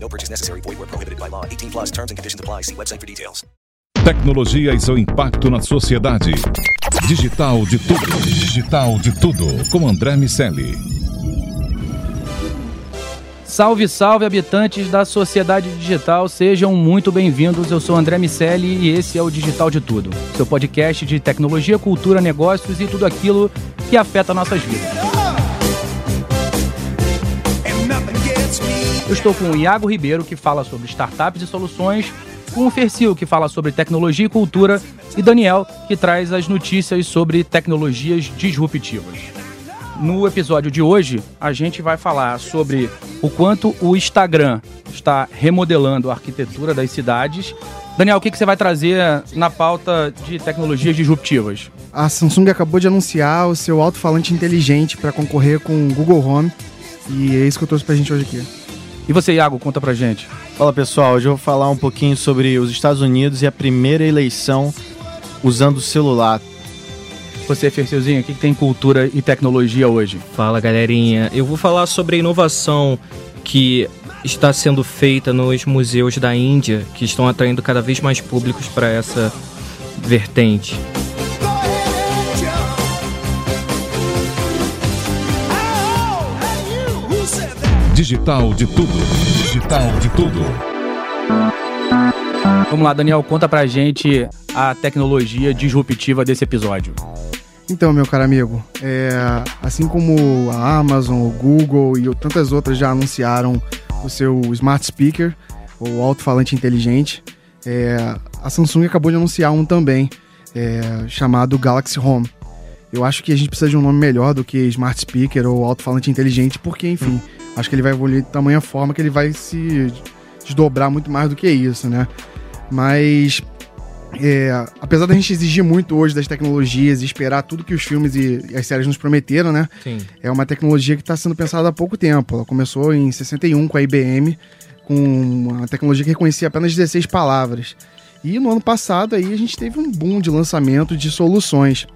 No purchase necessary. Void where prohibited by law. 18 plus terms and conditions apply. See website for details. Tecnologia e seu impacto na sociedade. Digital de tudo. Digital de tudo. Com André Miceli. Salve, salve, habitantes da sociedade digital, sejam muito bem-vindos. Eu sou André Miceli e esse é o Digital de Tudo, seu podcast de tecnologia, cultura, negócios e tudo aquilo que afeta nossas vidas. Eu estou com o Iago Ribeiro, que fala sobre startups e soluções, com o Fercil, que fala sobre tecnologia e cultura, e Daniel, que traz as notícias sobre tecnologias disruptivas. No episódio de hoje, a gente vai falar sobre o quanto o Instagram está remodelando a arquitetura das cidades. Daniel, o que, que você vai trazer na pauta de tecnologias disruptivas? A Samsung acabou de anunciar o seu alto-falante inteligente para concorrer com o Google Home. E é isso que eu trouxe pra gente hoje aqui. E você, Iago, conta pra gente. Fala pessoal, hoje eu vou falar um pouquinho sobre os Estados Unidos e a primeira eleição usando o celular. Você, Fercilzinho, o que, que tem cultura e tecnologia hoje? Fala galerinha, eu vou falar sobre a inovação que está sendo feita nos museus da Índia, que estão atraindo cada vez mais públicos para essa vertente. Digital de tudo. Digital de tudo. Vamos lá, Daniel, conta pra gente a tecnologia disruptiva desse episódio. Então, meu caro amigo, é, assim como a Amazon, o Google e tantas outras já anunciaram o seu Smart Speaker, ou alto-falante inteligente, é, a Samsung acabou de anunciar um também, é, chamado Galaxy Home. Eu acho que a gente precisa de um nome melhor do que Smart Speaker ou alto-falante inteligente, porque, enfim, acho que ele vai evoluir de tamanha forma que ele vai se desdobrar muito mais do que isso, né? Mas é, apesar da gente exigir muito hoje das tecnologias e esperar tudo que os filmes e, e as séries nos prometeram, né? Sim. É uma tecnologia que está sendo pensada há pouco tempo. Ela começou em 61 com a IBM, com uma tecnologia que reconhecia apenas 16 palavras. E no ano passado aí a gente teve um boom de lançamento de soluções.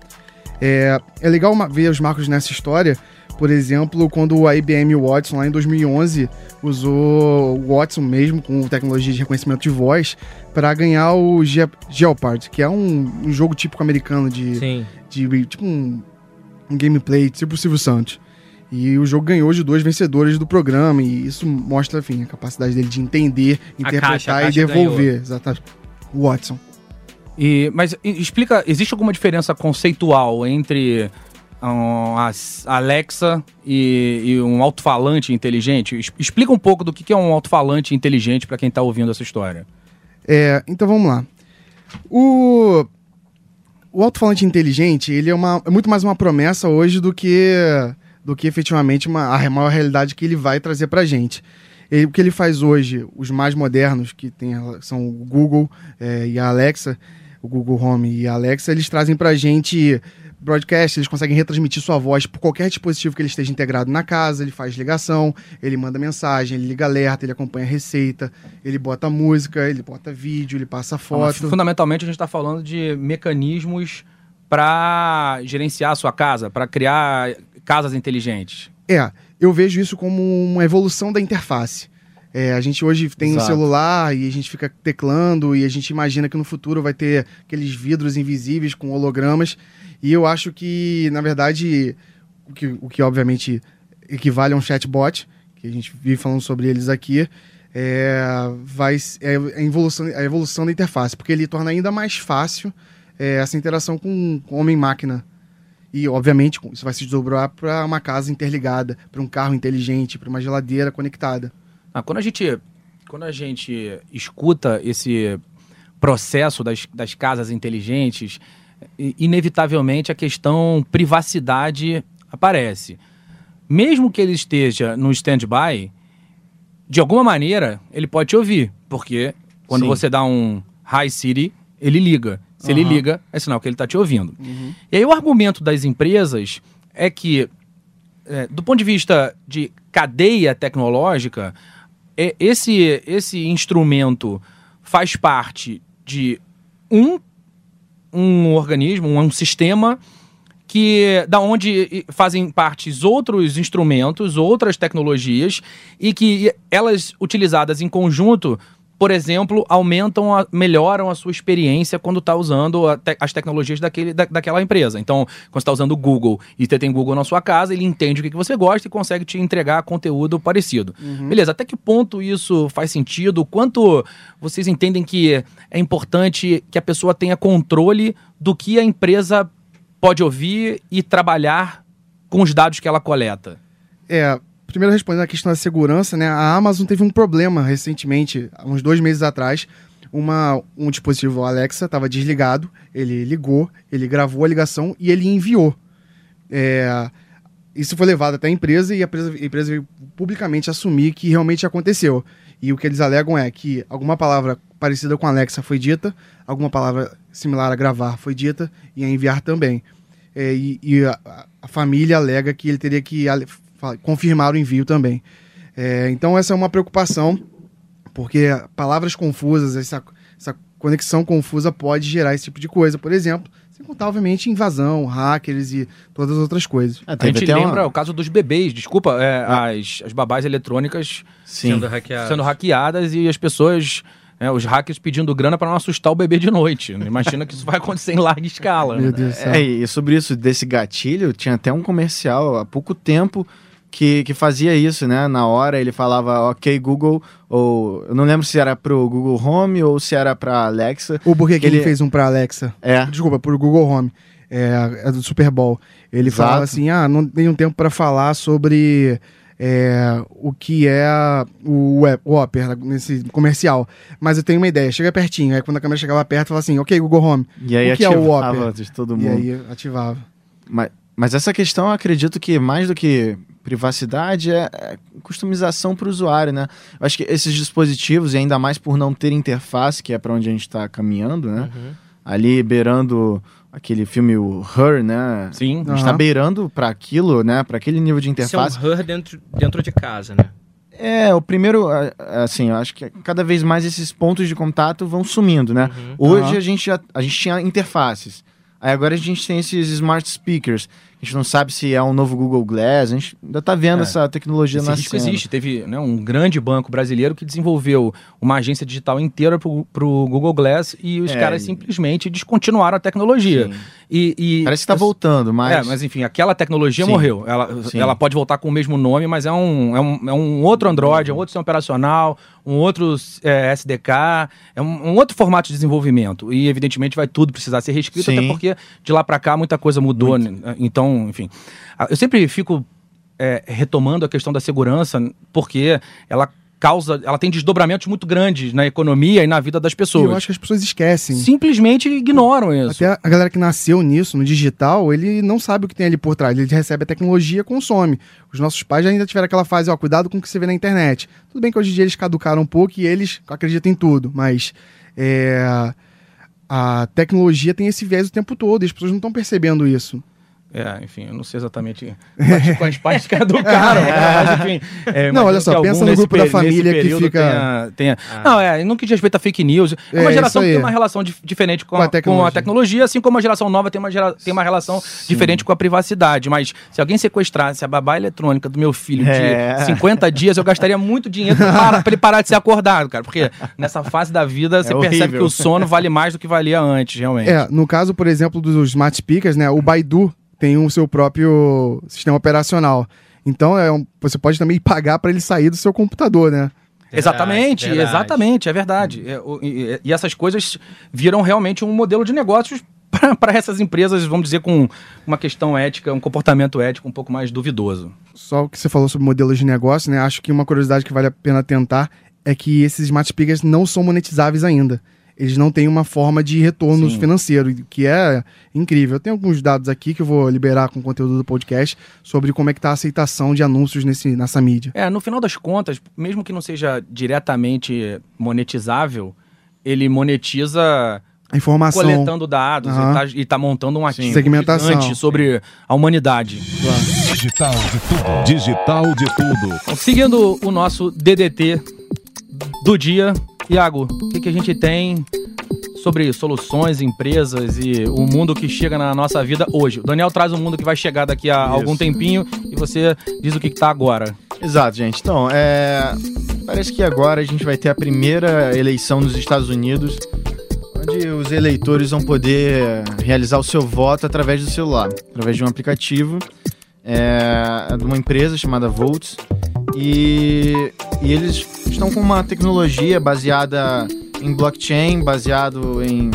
É, é legal ver os marcos nessa história, por exemplo, quando a IBM Watson, lá em 2011, usou o Watson mesmo, com tecnologia de reconhecimento de voz, para ganhar o Ge Jeopardy, que é um, um jogo típico americano de, Sim. de tipo um, um gameplay tipo o Silvio Santos. E o jogo ganhou de dois vencedores do programa, e isso mostra, enfim, a capacidade dele de entender, A interpretar caixa, a e caixa devolver. Exatamente. O Watson. E, mas explica, existe alguma diferença conceitual entre um, a Alexa e, e um alto-falante inteligente? Explica um pouco do que que é um alto-falante inteligente para quem tá ouvindo essa história. É, então vamos lá. O, o alto-falante inteligente, ele é, uma, é muito mais uma promessa hoje do que, do que efetivamente uma, a maior realidade que ele vai trazer pra gente. Ele- o que ele faz hoje, os mais modernos, que tem, são o Google é, e a Alexa, o Google Home e a Alexa, eles trazem pra gente broadcast, eles conseguem retransmitir sua voz por qualquer dispositivo que ele esteja integrado na casa, ele faz ligação, ele manda mensagem, ele liga alerta, ele acompanha receita, ele bota música, ele bota vídeo, ele passa Mas, foto. fundamentalmente, a gente está falando de mecanismos para gerenciar a sua casa, para criar casas inteligentes. É, eu vejo isso como uma evolução da interface. É, a gente hoje tem um Exato. celular e a gente fica teclando e a gente imagina que no futuro vai ter aqueles vidros invisíveis com hologramas. E eu acho que, na verdade, o que, o que obviamente equivale a um chatbot, que a gente vive falando sobre eles aqui, é, vai, é a, evolução, a evolução da interface, porque ele torna ainda mais fácil é, essa interação com, com homem-máquina. E, obviamente, isso vai se desdobrar para uma casa interligada, para um carro inteligente, para uma geladeira conectada. Ah, quando a gente quando a gente escuta esse processo das, das casas inteligentes, inevitavelmente a questão privacidade aparece. Mesmo que ele esteja no stand-by, de alguma maneira ele pode te ouvir, porque quando Sim. você dá um Hi Siri, ele liga. Se ele Aham. liga, é sinal que ele está te ouvindo. E aí o argumento das empresas é que, é, do ponto de vista de cadeia tecnológica, esse, esse instrumento faz parte de um, um organismo, um, um sistema que da onde fazem partes outros instrumentos, outras tecnologias e que elas utilizadas em conjunto, por exemplo, aumentam, a, melhoram a sua experiência quando está usando te- as tecnologias daquele, da, daquela empresa. Então, quando você está usando o Google e você tem Google na sua casa, ele entende o que, que você gosta e consegue te entregar conteúdo parecido. Beleza, até que ponto isso faz sentido? Quanto vocês entendem que é importante que a pessoa tenha controle do que a empresa pode ouvir e trabalhar com os dados que ela coleta? É, primeiro respondendo a questão da segurança, né? A Amazon teve um problema recentemente, uns dois meses atrás. Uma, um dispositivo Alexa estava desligado, ele ligou, ele gravou a ligação e ele enviou. É, isso foi levado até a empresa e a empresa, a empresa veio publicamente assumir que realmente aconteceu. E o que eles alegam é que alguma palavra parecida com Alexa foi dita, alguma palavra similar a gravar foi dita e a enviar também. É, e e a, a família alega que ele teria que confirmar o envio também. É, então essa é uma preocupação, porque palavras confusas, essa, essa conexão confusa pode gerar esse tipo de coisa, por exemplo. Sem contar, obviamente, invasão, hackers e todas as outras coisas. Ah, A gente até uma- lembra o caso dos bebês, desculpa, é, as, as babás eletrônicas Sim. Sendo hackeado. sendo hackeadas e as pessoas, é, os hackers pedindo grana para não assustar o bebê de noite. Imagina que isso vai acontecer em larga escala. Meu né? Deus do céu. É, e sobre isso, desse gatilho, tinha até um comercial há pouco tempo que, que fazia isso, né? Na hora ele falava, ok, Google, ou eu não lembro se era pro Google Home ou se era pra Alexa. O Burger King Ele- fez um pra Alexa. É. Desculpa, pro Google Home. É, é do Super Bowl. Ele Exato. falava assim: ah, não tenho tempo para falar sobre é, o que é o, o Opera nesse comercial. Mas eu tenho uma ideia, chega pertinho. Aí quando a câmera chegava perto, falava assim: ok, Google Home. E aí o que é o Opera? de todo E mundo. aí ativava. Mas, mas essa questão, eu acredito que mais do que privacidade é, é customização para o usuário, né? Eu acho que esses dispositivos, e ainda mais por não ter interface, que é para onde a gente está caminhando, né? Ali beirando aquele filme o Her, né? Sim. A gente está Aham. beirando para aquilo, né? Para aquele nível de Isso é um interface. her dentro, dentro de casa, né? É, o primeiro, assim, eu acho que cada vez mais esses pontos de contato vão sumindo, né? Uhum. Hoje a gente já a gente tinha interfaces. Aí agora a gente tem esses smart speakers. A gente não sabe se é um novo Google Glass. A gente ainda tá vendo É. essa tecnologia Esse risco nascendo. existe. Teve né, um grande banco brasileiro que desenvolveu uma agência digital inteira pro, pro Google Glass e os É, caras simplesmente descontinuaram a tecnologia. E, e- Parece que tá voltando, mas, É, mas enfim, aquela tecnologia Sim. morreu. Ela, Sim. ela pode voltar com o mesmo nome, mas é um, é um, é um outro Android, é um outro sistema operacional, um outro é, SDK, é um, um outro formato de desenvolvimento. E, evidentemente, vai tudo precisar ser reescrito, Sim. até porque de lá para cá muita coisa mudou. né? Então, enfim. Ah, Eu sempre fico é, retomando a questão da segurança, porque ela causa. Ela tem desdobramentos muito grandes na economia e na vida das E eu pessoas. acho que as pessoas esquecem. Simplesmente ignoram isso. Até a galera que nasceu nisso, no digital, ele não sabe o que tem ali por trás. Ele recebe a tecnologia, consome. Os nossos pais ainda tiveram aquela fase, ó, cuidado com o que você vê na internet. Tudo bem que hoje em dia eles caducaram um pouco e eles acreditam em tudo, mas é, a tecnologia tem esse viés o tempo todo e as pessoas não estão percebendo isso. É, enfim, eu não sei exatamente quantos pais que educaram, né? mas enfim. é, Não, olha só, pensa no grupo da família que fica- Tenha, tenha- Não, é, no que diz respeito a fake news, é uma É, geração que tem uma relação dif- diferente com, Com a com a tecnologia. assim como a geração nova tem uma, gera- tem uma relação diferente com a privacidade. Mas se alguém sequestrasse a babá eletrônica do meu filho É. de 50 dias, eu gastaria muito dinheiro pra ele parar de ser acordado, cara. Porque nessa fase da vida você percebe horrível. que o sono vale mais do que valia antes, realmente. É, no caso, por exemplo, dos smart speakers, né? O Baidu tem o seu próprio sistema operacional. Então, é um- você pode também pagar para ele sair do seu computador, né? Exatamente, verdade. exatamente, é verdade. É, o- e, e essas coisas viram realmente um modelo de negócios para essas empresas, vamos dizer, com uma questão ética, um comportamento ético um pouco mais duvidoso. Só o que você falou sobre modelos de negócio, né? Acho que uma curiosidade que vale a pena tentar é que esses smart speakers não são monetizáveis ainda. Eles não têm uma forma de retorno Sim. financeiro, que é incrível. Eu tenho alguns dados aqui que eu vou liberar com o conteúdo do podcast sobre como é que tá a aceitação de anúncios nesse, nessa mídia. É, no final das contas, mesmo que não seja diretamente monetizável, ele monetiza A informação. coletando dados Aham. e, tá, e tá montando um ativo Segmentação. sobre a humanidade. Digital de tudo. Digital de tudo. Seguindo o nosso DDT do dia, Iago, o que, que a gente tem sobre soluções, empresas e o mundo que chega na nossa vida hoje? O Daniel traz um mundo que vai chegar daqui a Isso. algum tempinho e você diz o que, que tá agora. Exato, gente. Então, é... parece que agora a gente vai ter a primeira eleição nos Estados Unidos, onde os eleitores vão poder realizar o seu voto através do celular, através de um aplicativo é, de uma empresa chamada Volts. E, e eles estão com uma tecnologia baseada em blockchain, baseado em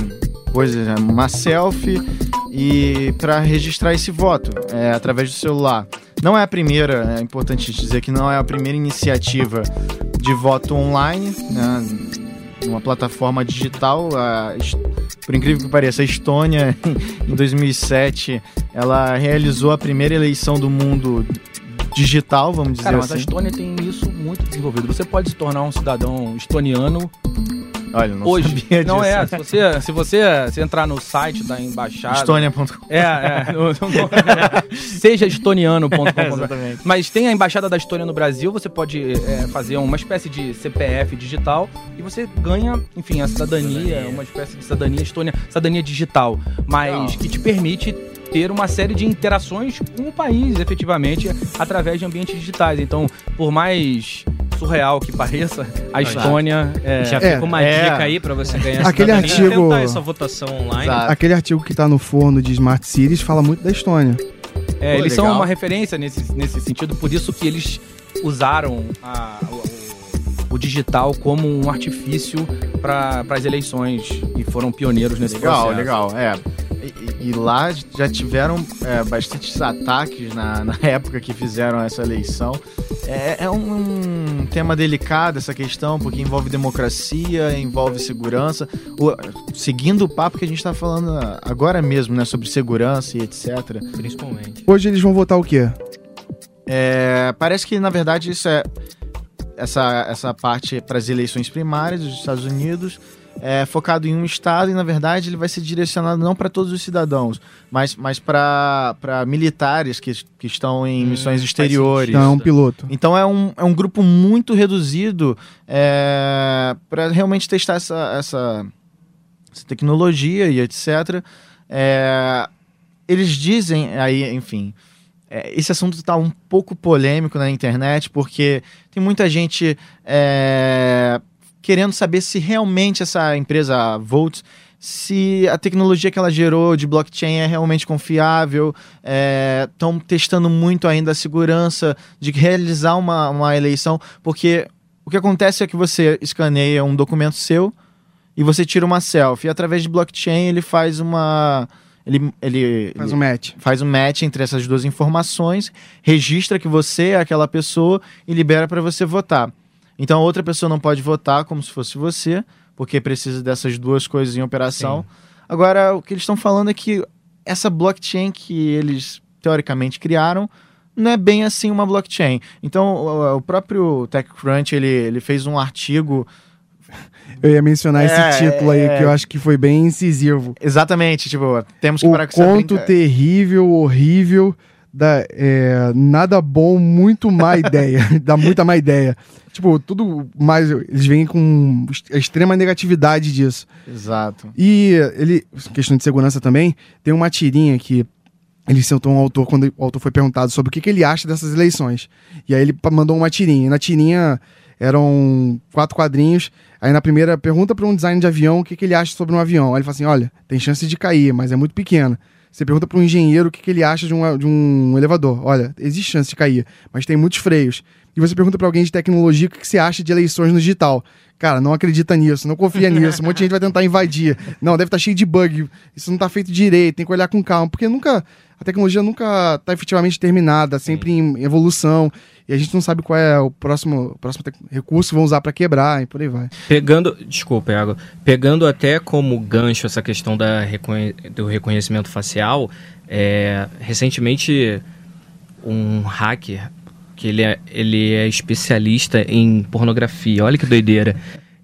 coisas, né, uma selfie, e para registrar esse voto é, através do celular. Não é a primeira, é importante dizer que não é a primeira iniciativa de voto online, né, numa plataforma digital. A por incrível que pareça, a Estônia, em 2007, ela realizou a primeira eleição do mundo digital, vamos dizer Cara, mas a assim. Estônia tem isso muito desenvolvido. Você pode se tornar um cidadão estoniano Olha, não hoje. sabia Não disso. é, se você, se você se entrar no site da embaixada. Estônia.com. É, é. no- no- seja estoniano.com. Exatamente. Mas tem a Embaixada da Estônia no Brasil, você pode é, fazer uma espécie de CPF digital e você ganha, enfim, a cidadania, uma espécie de cidadania estônia, cidadania digital, mas Legal. que te permite ter uma série de interações com o país, efetivamente, através de ambientes digitais. Então, por mais surreal que pareça, a Estônia é, Já É, fica uma é. dica aí pra você ganhar Aquele artigo- essa votação online. Exato. Aquele artigo que tá no forno de Smart Cities fala muito da Estônia. É, Pô, eles são legal. uma referência nesse, nesse sentido, por isso que eles usaram a- o, o- digital como um artifício para as eleições e foram pioneiros nesse Legal, processo. legal. É. E, e lá já tiveram é, bastantes ataques na, na época que fizeram essa eleição. É, é um, um tema delicado essa questão, porque envolve democracia, envolve segurança. O- seguindo o papo que a gente está falando agora mesmo, né? Sobre segurança e etc. Principalmente. Hoje eles vão votar o quê? É, parece que, na verdade, isso é. Essa, essa parte para as eleições primárias dos Estados Unidos é focado em um estado e, na verdade, ele vai ser direcionado não para todos os cidadãos, mas, mas para militares que, que estão em Hum, missões exteriores. Então é um piloto. Então é um, é um grupo muito reduzido para realmente testar essa, essa, essa tecnologia e etc. É, eles dizem aí, enfim, é, esse assunto está um pouco polêmico na internet porque tem muita gente é, querendo saber se realmente essa empresa a Volt se a tecnologia que ela gerou de blockchain é realmente confiável, estão testando muito ainda a segurança de realizar uma, uma eleição, porque o que acontece é que você escaneia um documento seu e você tira uma selfie. E através de blockchain ele faz uma. Ele, ele, Faz um match. faz um match entre essas duas informações, registra que você é aquela pessoa e libera para você votar. Então a outra pessoa não pode votar como se fosse você, porque precisa dessas duas coisas em operação. Agora, o que eles estão falando é que essa blockchain que eles teoricamente criaram não é bem assim uma blockchain. Então, o, o próprio TechCrunch, ele, ele fez um artigo Eu ia mencionar É, esse título aí, é. que eu acho que foi bem incisivo. exatamente, tipo, temos que O parar com essa conto terrível, horrível, da, é, nada bom, muito má ideia. Dá muita má ideia. Tipo, tudo mais. Eles vêm com extrema negatividade disso. Exato. E ele, questão de segurança também, tem uma tirinha que ele sentou um autor quando o autor foi perguntado sobre o que, que ele acha dessas eleições. E aí ele mandou uma tirinha. E na tirinha eram quatro quadrinhos. Aí na primeira pergunta para um design de avião o que, que ele acha sobre um avião. Aí ele fala assim: olha, tem chance de cair, mas é muito pequena. Você pergunta para um engenheiro o que, que ele acha de um, de um elevador. Olha, existe chance de cair, mas tem muitos freios. E você pergunta para alguém de tecnologia o que, que você acha de eleições no digital. Cara, não acredita nisso, não confia nisso. Um monte de gente vai tentar invadir. Não, deve estar cheio de bug. Isso não está feito direito, tem que olhar com calma. Porque nunca. A tecnologia nunca está efetivamente terminada, sempre em evolução. E a gente não sabe qual é o próximo, o próximo recurso que vão usar para quebrar e por aí vai. Pegando, desculpa, Iago, pegando até como gancho essa questão da reconhe- do reconhecimento facial, é, recentemente um hacker, que ele é, ele é especialista em pornografia, olha que doideira,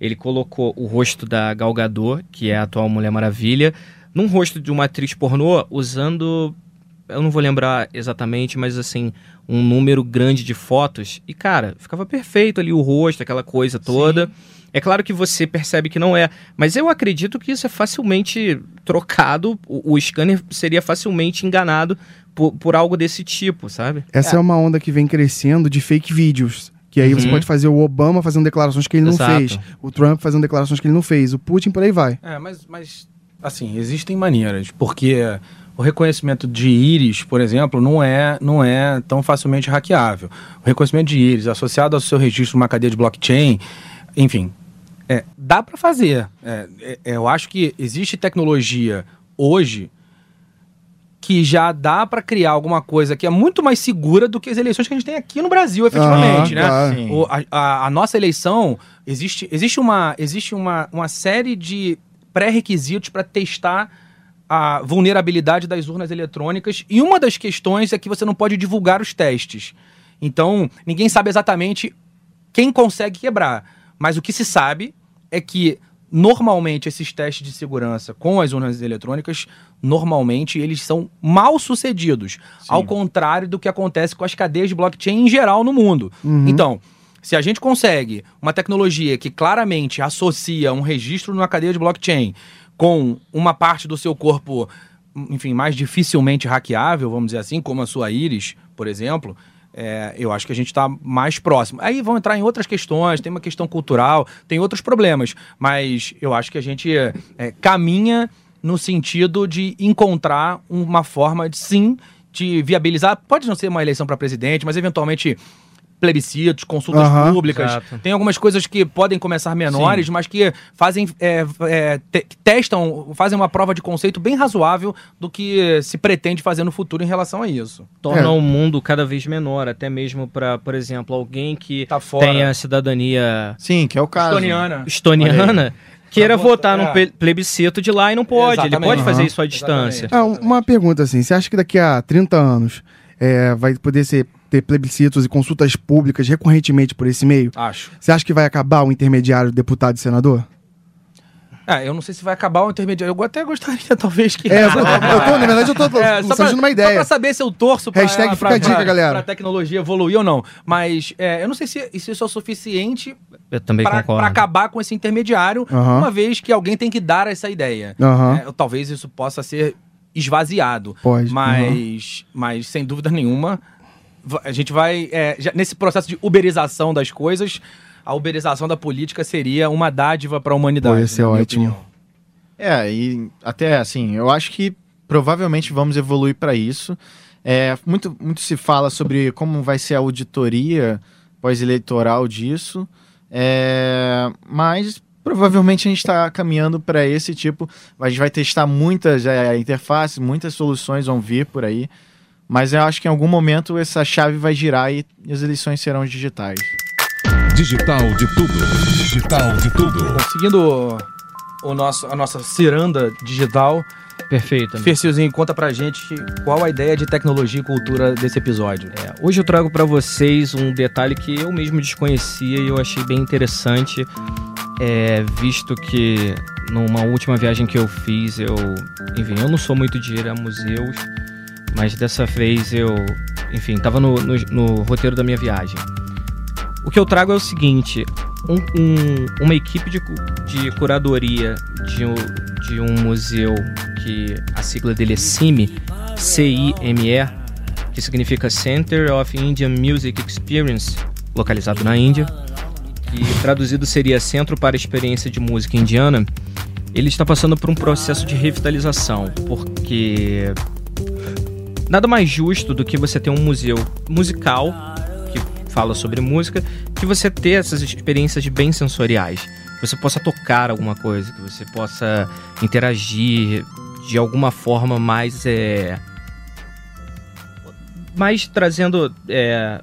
Ele colocou o rosto da Gal Gadot, que é a atual Mulher Maravilha, num rosto de uma atriz pornô usando eu não vou lembrar exatamente, mas assim, um número grande de fotos. E, cara, ficava perfeito ali o rosto, aquela coisa toda. Sim. É claro que você percebe que não é, mas eu acredito que isso é facilmente trocado. O, o scanner seria facilmente enganado por, por, algo desse tipo, sabe? Essa é. é. uma onda que vem crescendo de fake vídeos. Que aí uhum. você pode fazer o Obama fazendo declarações que ele Exato. não fez, o Trump fazendo declarações que ele não fez, o Putin por aí vai. É, mas, mas assim, existem maneiras, porque o reconhecimento de íris, por exemplo, não é, não é tão facilmente hackeável. O reconhecimento de íris associado ao seu registro numa cadeia de blockchain, enfim, é, dá para fazer. É, é, eu acho que existe tecnologia hoje que já dá para criar alguma coisa que é muito mais segura do que as eleições que a gente tem aqui no Brasil, efetivamente, né? O, a, a, a, nossa eleição existe, existe, uma, existe uma, uma série de pré-requisitos para testar a vulnerabilidade das urnas eletrônicas e uma das questões é que você não pode divulgar os testes. Então, ninguém sabe exatamente quem consegue quebrar, mas o que se sabe é que normalmente esses testes de segurança com as urnas eletrônicas, normalmente eles são mal sucedidos, Sim. ao contrário do que acontece com as cadeias de blockchain em geral no mundo. Uhum. Então, se a gente consegue uma tecnologia que claramente associa um registro numa cadeia de blockchain com uma parte do seu corpo, enfim, mais dificilmente hackeável, vamos dizer assim, como a sua íris, por exemplo, é, eu acho que a gente está mais próximo. Aí vão entrar em outras questões, tem uma questão cultural, tem outros problemas, mas eu acho que a gente é, caminha no sentido de encontrar uma forma de sim de viabilizar. Pode não ser uma eleição para presidente, mas eventualmente plebiscitos, consultas uhum, públicas. Exato. Tem algumas coisas que podem começar menores, Sim. mas que fazem é, é, te, testam, fazem uma prova de conceito bem razoável do que se pretende fazer no futuro em relação a isso. Torna é. o mundo cada vez menor, até mesmo para, por exemplo, alguém que tá tenha cidadania. Sim, que é o caso. Estoniana. Estoniana queira votar é. num plebiscito de lá e não pode. Exatamente. Ele pode uhum. fazer isso à distância. Ah, uma pergunta assim: você acha que daqui a 30 anos é, vai poder ser ter plebiscitos e consultas públicas recorrentemente por esse meio? Acho. Você acha que vai acabar o intermediário deputado e senador? É, eu não sei se vai acabar o intermediário. Eu até gostaria, talvez, que. É, eu tô, na verdade, eu tô é, só pra, uma ideia. Só pra saber se eu torço pra, Hashtag pra, fica pra, dica, galera. pra tecnologia evoluir ou não. Mas é, eu não sei se, se isso é o suficiente eu também pra, pra acabar com esse intermediário, uhum. uma vez que alguém tem que dar essa ideia. Uhum. É, talvez isso possa ser esvaziado. Pode. Mas, uhum. mas sem dúvida nenhuma, a gente vai. É, já, nesse processo de uberização das coisas, a uberização da política seria uma dádiva para a humanidade. Pode ser ótimo. É, e até assim, eu acho que provavelmente vamos evoluir para isso. É, muito, muito se fala sobre como vai ser a auditoria pós-eleitoral disso, é, mas provavelmente a gente está caminhando para esse tipo. A gente vai testar muitas é, interfaces, muitas soluções vão vir por aí. Mas eu acho que em algum momento essa chave vai girar e as eleições serão digitais. Digital de tudo. Digital de tudo. Seguindo o nosso, a nossa ciranda digital. Perfeito. Fercilzinho, conta pra gente qual a ideia de tecnologia e cultura desse episódio. É, hoje eu trago para vocês um detalhe que eu mesmo desconhecia e eu achei bem interessante, é, visto que numa última viagem que eu fiz, eu, enfim, eu não sou muito de ir a museus, mas dessa vez eu, enfim, estava no, no, no, roteiro da minha viagem. O que eu trago é o seguinte: um, um, uma equipe de, de curadoria de, de um museu que a sigla dele é CIME, C-I-M-E, que significa Center of Indian Music Experience, localizado na Índia, que traduzido seria Centro para a Experiência de Música Indiana. Ele está passando por um processo de revitalização, porque nada mais justo do que você ter um museu musical que fala sobre música, que você ter essas experiências bem sensoriais. Que você possa tocar alguma coisa, que você possa interagir de alguma forma mais. É, mais trazendo. É,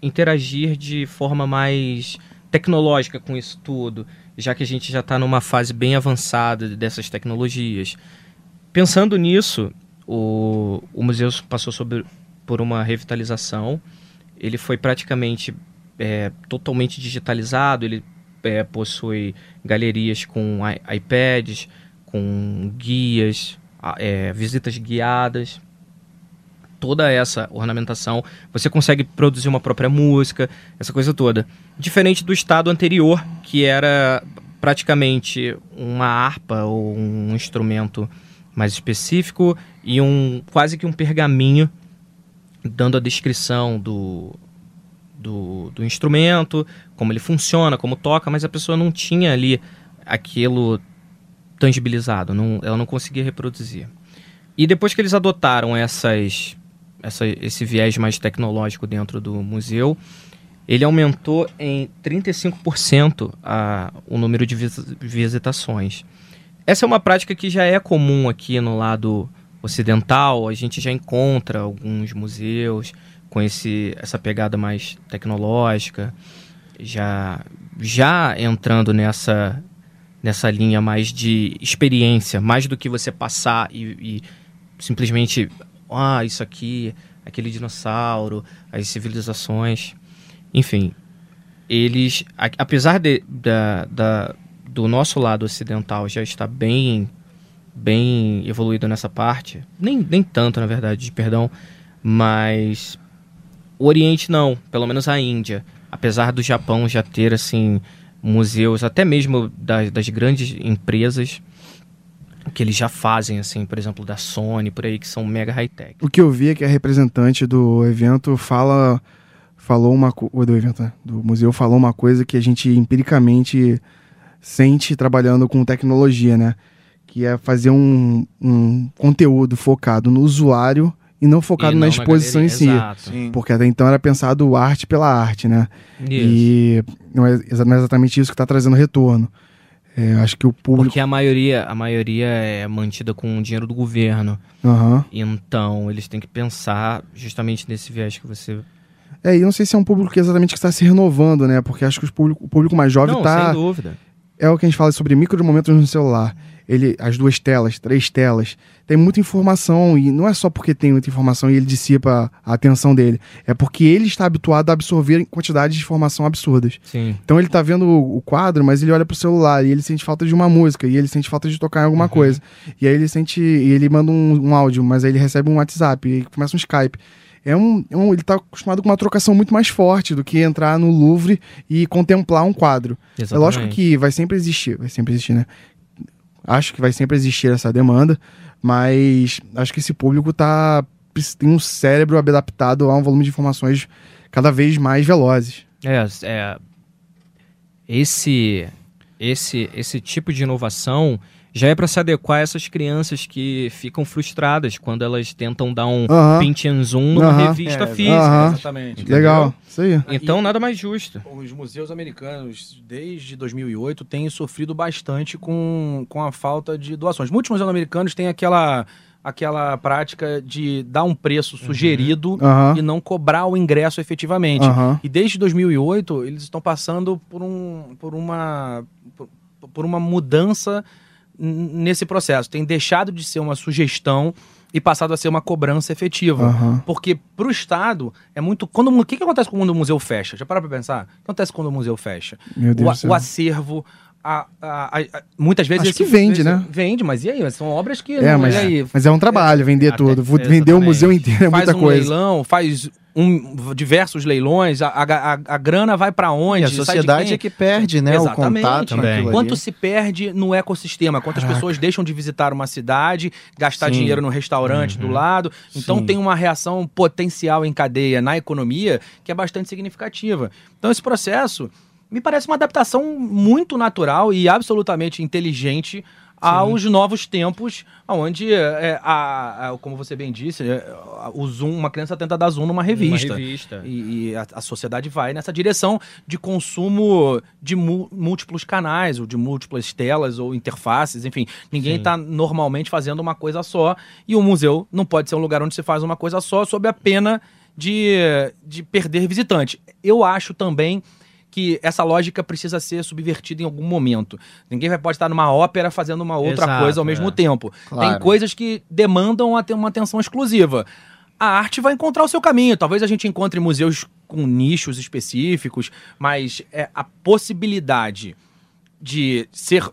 interagir de forma mais tecnológica com isso tudo, já que a gente já está numa fase bem avançada dessas tecnologias. Pensando nisso, o, o museu passou sobre, por uma revitalização. Ele foi praticamente é, totalmente digitalizado. Ele é, possui galerias com iPads, com guias, é, visitas guiadas. Toda essa ornamentação, você consegue produzir uma própria música, essa coisa toda. Diferente do estado anterior, que era praticamente uma harpa ou um instrumento mais específico e um quase que um pergaminho dando a descrição do, do, do instrumento, como ele funciona, como toca, mas a pessoa não tinha ali aquilo tangibilizado, não, ela não conseguia reproduzir. E depois que eles adotaram essas, essa, esse viés mais tecnológico dentro do museu, ele aumentou em 35% a, o número de vis- visitações. Essa é uma prática que já é comum aqui no lado ocidental, a gente já encontra alguns museus com esse, essa pegada mais tecnológica, já, já entrando nessa, nessa linha mais de experiência, mais do que você passar e, e simplesmente, ah, isso aqui, aquele dinossauro, as civilizações. Enfim, eles, a- apesar de, da, da- do nosso lado ocidental já estar bem, bem evoluído nessa parte, nem, nem tanto, na verdade, perdão, mas o Oriente não, pelo menos a Índia. Apesar do Japão já ter, assim, museus, até mesmo das, das grandes empresas, que eles já fazem, assim, por exemplo, da Sony, por aí, que são mega high-tech. O que eu vi é que a representante do evento fala falou uma do evento, né? do museu falou uma coisa que a gente empiricamente sente trabalhando com tecnologia, né? Que é fazer um, um conteúdo focado no usuário e não focado E na não exposição galeria, em si. Sim. Porque até então era pensado arte pela arte, né? Isso. E não é, exa- não é exatamente isso que está trazendo retorno. É, acho que o público. Porque a maioria, a maioria é mantida com o dinheiro do governo. Aham. Então, eles têm que pensar justamente nesse viés que você. É, e eu não sei se é um público que exatamente que está se renovando, né? Porque acho que os público, o público mais jovem Não, está. sem dúvida. É o que a gente fala sobre micro momentos no celular. Ele, as duas telas, três telas, tem muita informação e não é só porque tem muita informação e ele dissipa a atenção dele, é porque ele está habituado a absorver quantidades de informação absurdas. Sim. Então ele tá vendo o quadro, mas ele olha pro celular e ele sente falta de uma música e ele sente falta de tocar em alguma coisa. E aí ele sente e ele manda um, um áudio, mas aí ele recebe um WhatsApp e começa um Skype. É um, é um- ele tá acostumado com uma trocação muito mais forte do que entrar no Louvre e contemplar um quadro. É lógico Exatamente. que vai sempre existir, vai sempre existir, né? Acho que vai sempre existir essa demanda, mas acho que esse público tá tem um cérebro adaptado a um volume de informações cada vez mais velozes. É, é, esse, esse, esse tipo de inovação já é para se adequar a essas crianças que ficam frustradas quando elas tentam dar um Aham. pinch and zoom numa Aham. revista É, física. Aham. Exatamente. Legal, isso aí. Então, nada mais justo. Os museus americanos, desde 2008, têm sofrido bastante com, com a falta de doações. Muitos museus americanos têm aquela, aquela prática de dar um preço sugerido Aham. e não cobrar o ingresso efetivamente. Aham. E desde 2008, eles estão passando por, um, por, uma, por, por uma mudança nesse processo. Tem deixado de ser uma sugestão e passado a ser uma cobrança efetiva. Aham. Porque para o Estado é muito. Quando, o que, que acontece quando o museu fecha? Já parou para pensar? O que acontece quando o museu fecha? Meu Deus O, do céu. o acervo. A- a- a- muitas vezes. Acho que vende, esse- né? Vende, mas e aí? São obras que. É, não- mas, aí? mas é um trabalho vender Até- tudo. Exatamente. Vender o museu inteiro é faz muita um coisa. leilão, faz um, diversos leilões, a, a, a- a grana vai para onde? E a sociedade é que perde, né? O Exatamente. contato com Também. ali. Quanto se perde no ecossistema? Quantas Caraca. pessoas deixam de visitar uma cidade, gastar Sim. dinheiro no restaurante do lado? Então Sim. tem uma reação potencial em cadeia na economia que é bastante significativa. Então esse processo me parece uma adaptação muito natural e absolutamente inteligente aos novos tempos, onde, é, a, a- como você bem disse, é, o zoom, uma criança tenta dar zoom numa revista. Uma revista. E, e a, a sociedade vai nessa direção de consumo de mu- múltiplos canais, ou de múltiplas telas, ou interfaces, enfim. Ninguém está normalmente fazendo uma coisa só. E o museu não pode ser um lugar onde se faz uma coisa só, sob a pena de, de perder visitante. Eu acho também que essa lógica precisa ser subvertida em algum momento. Ninguém vai pode estar numa ópera fazendo uma outra Exato, coisa ao mesmo é. tempo. Tem Claro. coisas que demandam a ter uma atenção exclusiva. A arte vai encontrar o seu caminho. Talvez a gente encontre museus com nichos específicos, mas é, a possibilidade de ser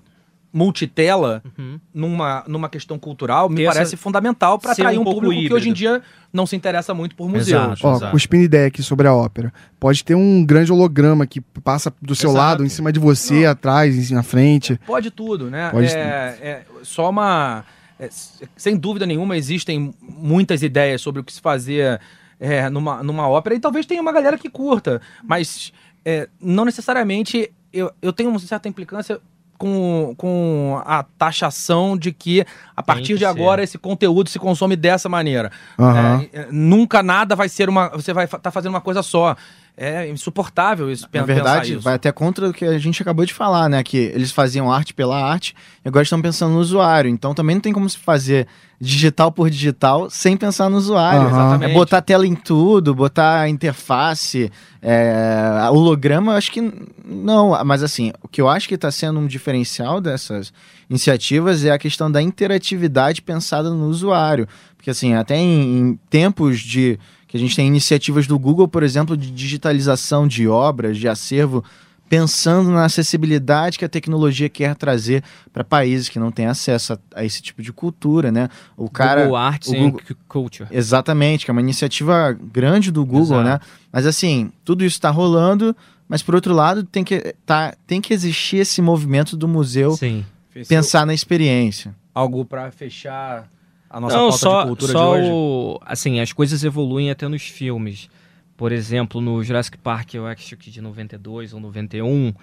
multitela Uhum. numa, numa questão cultural me essa- parece fundamental para atrair um um, público que hoje em híbrido. dia não se interessa muito por museus. Exato. Ó, Exato. cuspindo ideia aqui sobre a ópera. Pode ter um grande holograma que passa do seu Exato. lado, em cima de você, Não. atrás, em- na frente. Pode tudo, né? Pode é, é só uma. é, sem dúvida nenhuma, existem muitas ideias sobre o que se fazer é, numa, numa ópera, e talvez tenha uma galera que curta, mas é, não necessariamente. Eu, eu tenho uma certa implicância com, com a taxação de que a partir que de agora ser. esse conteúdo se consome dessa maneira. Aham. É, nunca nada vai ser uma. Você vai estar fazendo uma coisa só. É insuportável isso. Na verdade, isso. vai até contra o que a gente acabou de falar, né? Que eles faziam arte pela arte e agora estão pensando no usuário. Então também não tem como se fazer digital por digital sem pensar no usuário. Aham. Exatamente. É botar tela em tudo, botar interface, é, holograma, eu acho que não. Mas assim, o que eu acho que está sendo um diferencial dessas iniciativas é a questão da interatividade pensada no usuário. Porque assim, até em, em tempos de que a gente tem iniciativas do Google, por exemplo, de digitalização de obras, de acervo, pensando na acessibilidade que a tecnologia quer trazer para países que não têm acesso a, a esse tipo de cultura, né? O cara Google Arts o and Google- Cu- Culture. Exatamente, que é uma iniciativa grande do Google, Exato. né? Mas assim, tudo isso está rolando, mas por outro lado, tem que, tá, tem que existir esse movimento do museu Sim. pensar na experiência. algo para fechar a nossa Não, só, de cultura só de hoje? o, assim, as coisas evoluem até nos filmes. Por exemplo, no Jurassic Park, eu acho que de 92 ou 91,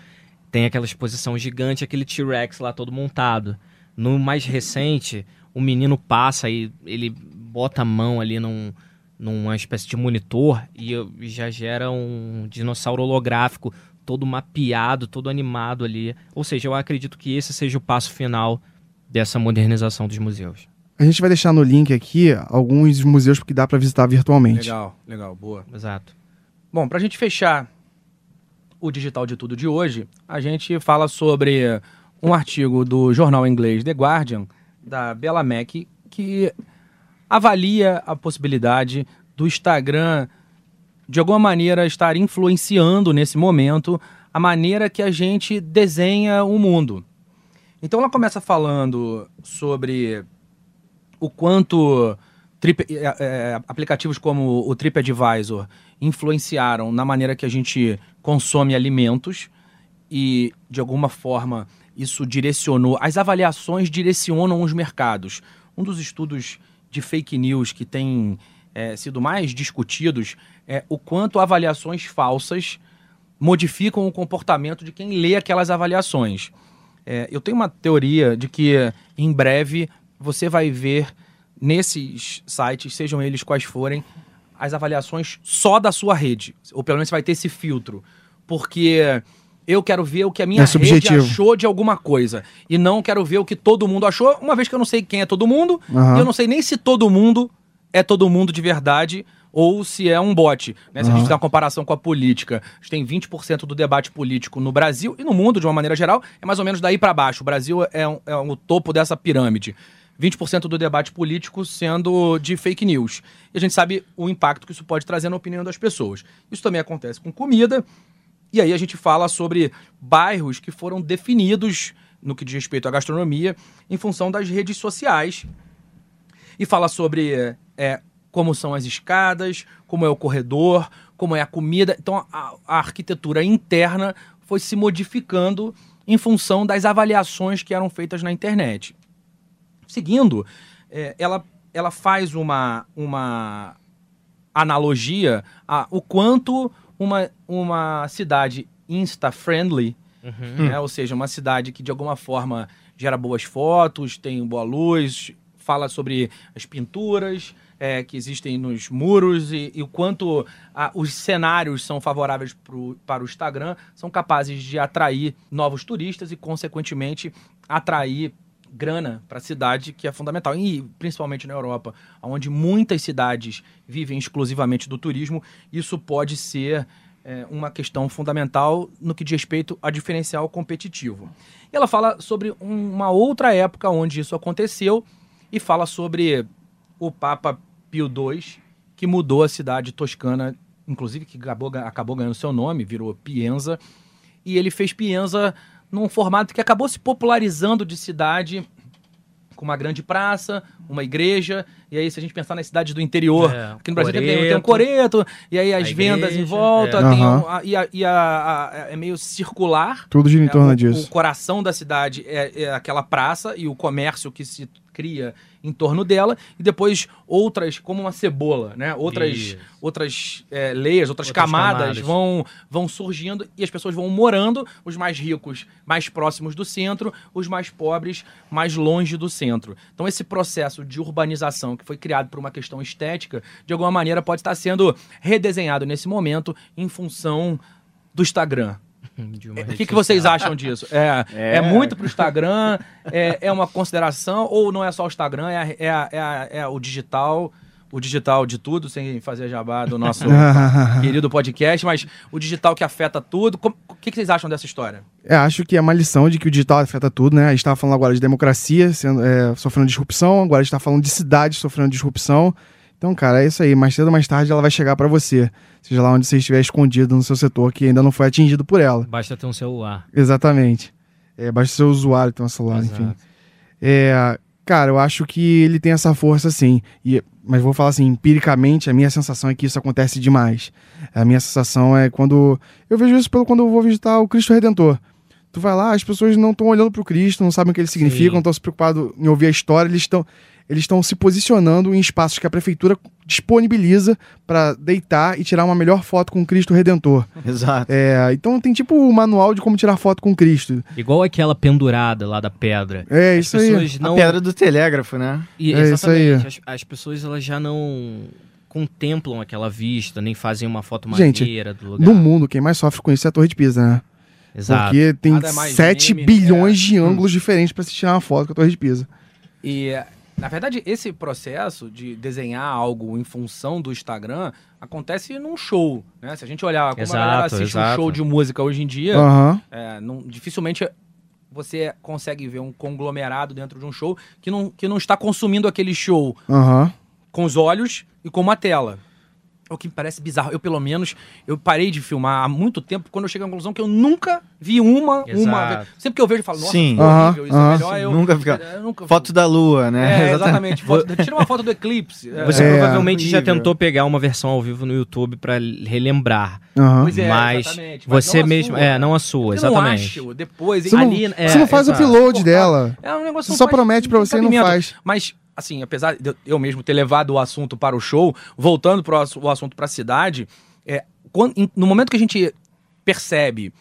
tem aquela exposição gigante, aquele T-Rex lá todo montado. No mais recente, o menino passa e ele bota a mão ali num, numa espécie de monitor e já gera um dinossauro holográfico todo mapeado, todo animado ali. Ou seja, eu acredito que esse seja o passo final dessa modernização dos museus. A gente vai deixar no link aqui alguns museus que dá para visitar virtualmente. Legal, legal, boa. Exato. Bom, pra gente fechar o Digital de Tudo de hoje, a gente fala sobre um artigo do jornal inglês The Guardian, da Bella Mack, que avalia a possibilidade do Instagram, de alguma maneira, estar influenciando nesse momento a maneira que a gente desenha o mundo. Então ela começa falando sobre o quanto trip- é, é, aplicativos como o TripAdvisor influenciaram na maneira que a gente consome alimentos e, de alguma forma, isso direcionou. As avaliações direcionam os mercados. Um dos estudos de fake news que tem é, sido mais discutidos é o quanto avaliações falsas modificam o comportamento de quem lê aquelas avaliações. É, eu tenho uma teoria de que em breve você vai ver nesses sites, sejam eles quais forem, as avaliações só da sua rede. Ou pelo menos você vai ter esse filtro. Porque eu quero ver o que a minha É rede subjetivo. achou de alguma coisa. E não quero ver o que todo mundo achou, uma vez que eu não sei quem é todo mundo, Aham. e eu não sei nem se todo mundo é todo mundo de verdade ou se é um bot. Né? Se a gente fizer uma comparação com a política, a gente tem 20% do debate político no Brasil e no mundo, de uma maneira geral, é mais ou menos daí para baixo. O Brasil é, um, é um- o topo dessa pirâmide. 20% do debate político sendo de fake news. E a gente sabe o impacto que isso pode trazer na opinião das pessoas. Isso também acontece com comida. E aí a gente fala sobre bairros que foram definidos no que diz respeito à gastronomia em função das redes sociais e fala sobre é, como são as escadas, como é o corredor, como é a comida. Então a, a arquitetura interna foi se modificando em função das avaliações que eram feitas na internet. Seguindo, é, ela, ela faz uma, uma analogia a o quanto uma, uma cidade insta-friendly, né, ou seja, uma cidade que de alguma forma gera boas fotos, tem boa luz, fala sobre as pinturas é, que existem nos muros e, e o quanto ah, os cenários são favoráveis pro, para o Instagram, são capazes de atrair novos turistas e, consequentemente, atrair grana para a cidade, que é fundamental. E principalmente na Europa, onde muitas cidades vivem exclusivamente do turismo, isso pode ser é, uma questão fundamental no que diz respeito a diferencial competitivo. E ela fala sobre um- uma outra época onde isso aconteceu e fala sobre o Papa Pio II, que mudou a cidade toscana inclusive que acabou, acabou ganhando seu nome, virou Pienza, e ele fez Pienza num formato que acabou se popularizando de cidade com uma grande praça, uma igreja, e aí se a gente pensar nas cidades do interior, É, aqui no Brasil tem, Coreto. tem um coreto, e aí as A vendas em igreja, volta, é. tem Aham. um- a- e, a, e a- a- é meio circular, Tudo gira em é, torno o, disso. O coração da cidade é, é aquela praça e o comércio que se cria em torno dela, e depois outras, como uma cebola, né? Outras, Isso. outras é, layers, outras, Outras camadas, camadas. Vão, vão surgindo e as pessoas vão morando, os mais ricos mais próximos do centro, os mais pobres mais longe do centro. Então esse processo de urbanização que foi criado por uma questão estética, de alguma maneira pode estar sendo redesenhado nesse momento em função do Instagram. De uma O que, que vocês acham disso? É, é. É. muito pro Instagram? É, é uma consideração? Ou não é só o Instagram? É, é, é, é o digital? O digital de tudo, sem fazer jabá do nosso querido podcast, mas o digital que afeta tudo. Como- O que, que vocês acham dessa história? É, acho que é uma lição de que o digital afeta tudo, né? A gente estava falando agora de democracia sendo, é, sofrendo disrupção, agora a gente tá falando de cidade sofrendo disrupção. Então, cara, é isso aí. Mais cedo ou mais tarde ela vai chegar para você. Seja lá onde você estiver escondido no seu setor que ainda não foi atingido por ela. Basta ter um celular. Exatamente. É, basta ser usuário ter um celular, Exato. enfim. É, cara, eu acho que ele tem essa força sim. E, mas vou falar assim, empiricamente, a minha sensação é que isso acontece demais. A minha sensação é quando. Eu vejo isso pelo quando eu vou visitar o Cristo Redentor. Tu vai lá, as pessoas não estão olhando pro Cristo, não sabem o que ele significa, Sim. não estão se preocupados em ouvir a história, eles estão. Eles estão se posicionando em espaços que a prefeitura disponibiliza para deitar e tirar uma melhor foto com o Cristo Redentor. Exato. É, então tem tipo o manual de como tirar foto com Cristo. Igual aquela pendurada lá da pedra. É As isso aí. pessoas A não. pedra do telégrafo, né? E, É isso exatamente. As, as pessoas elas já não contemplam aquela vista, nem fazem uma foto Gente, maneira do lugar. No mundo, quem mais sofre com isso é a Torre de Pisa, né? Exato. Porque tem Nada mais 7 meme, bilhões é. de ângulos diferentes para se tirar uma foto com a Torre de Pisa. E, na verdade, esse processo de desenhar algo em função do Instagram acontece num show, né? Se a gente olhar como a galera Exato, assiste um exato. show de música hoje em dia, Aham. É, não- dificilmente você consegue ver um conglomerado dentro de um show que não, que não está consumindo aquele show Aham. com os olhos e com uma tela. O que me parece bizarro. Eu, pelo menos, eu parei de filmar há muito tempo quando eu cheguei à conclusão que eu nunca vi uma, uma Exato. vez. Sempre que eu vejo, eu falo, nossa, Sim. ficou Aham, horrível, isso aham. é melhor eu... Nunca fica- eu nunca- Foto da lua, né? É, exatamente. Foto- tira uma foto do eclipse. É. Você É, provavelmente já horrível. tentou pegar uma versão ao vivo no YouTube pra relembrar. Aham. Pois é, mas exatamente. Mas você não mesmo. É, não a sua, Eu não exatamente. acho, depois... Você não, Ali, é, você não faz o upload dela. É um negócio Você não só promete pra não você e não faz. Mas, assim, apesar de eu- mesmo ter levado o assunto para o show, voltando ass- o assunto para a cidade, é, quando- no momento que a gente percebe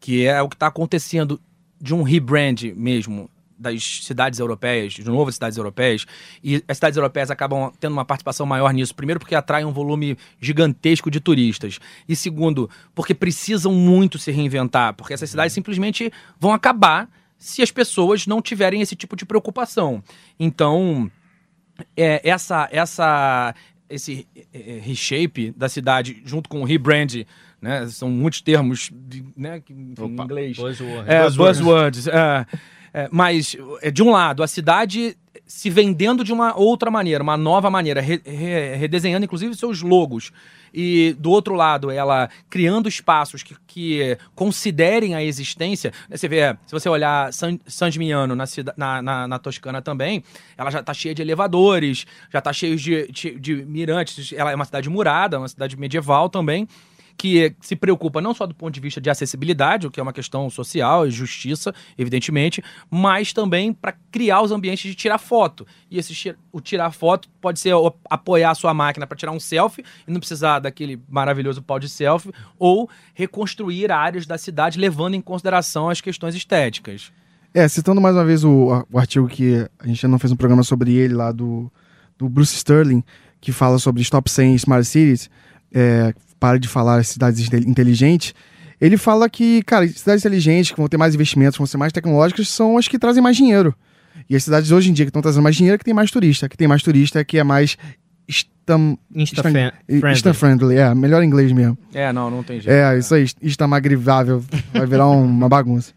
que é o que está acontecendo de um rebrand mesmo das cidades europeias, de novo as cidades europeias, e as cidades europeias acabam tendo uma participação maior nisso. Primeiro, porque atraem um volume gigantesco de turistas. E segundo, porque precisam muito se reinventar, porque essas cidades simplesmente vão acabar se as pessoas não tiverem esse tipo de preocupação. Então, é, essa, essa, esse é, é, reshape da cidade junto com o rebrand, né? São muitos termos, de, né? em Opa. inglês. É, Buzzwords. buzzwords. é. É, mas, é, de um lado, a cidade se vendendo de uma outra maneira, uma nova maneira, re- re- redesenhando inclusive seus logos. E do outro lado, ela criando espaços que, que considerem a existência. né, Você vê, se você olhar San, San Gimignano na, na, na, na Toscana também, ela já está cheia de elevadores, já está cheia de, de, de mirantes. Ela é uma cidade murada, uma cidade medieval também que se preocupa não só do ponto de vista de acessibilidade, o que é uma questão social e justiça, evidentemente, mas também para criar os ambientes de tirar foto. E esse o tirar foto pode ser apoiar a sua máquina para tirar um selfie e não precisar daquele maravilhoso pau de selfie, ou reconstruir áreas da cidade levando em consideração as questões estéticas. É, citando mais uma vez o, o artigo que a gente não fez um programa sobre ele lá do, do Bruce Sterling, que fala sobre Stop Saying Smart Cities, é, para de falar cidades inte- inteligentes. Ele fala que, cara, cidades inteligentes, que vão ter mais investimentos, que vão ser mais tecnológicas, são as que trazem mais dinheiro. E as cidades hoje em dia que estão trazendo mais dinheiro é que tem mais turista. Que tem mais turista é que é mais Insta-friendly. Insta-friendly. É, melhor em inglês mesmo. É, não, não tem jeito. É, isso aí, instamagrivável. Vai virar um- uma bagunça.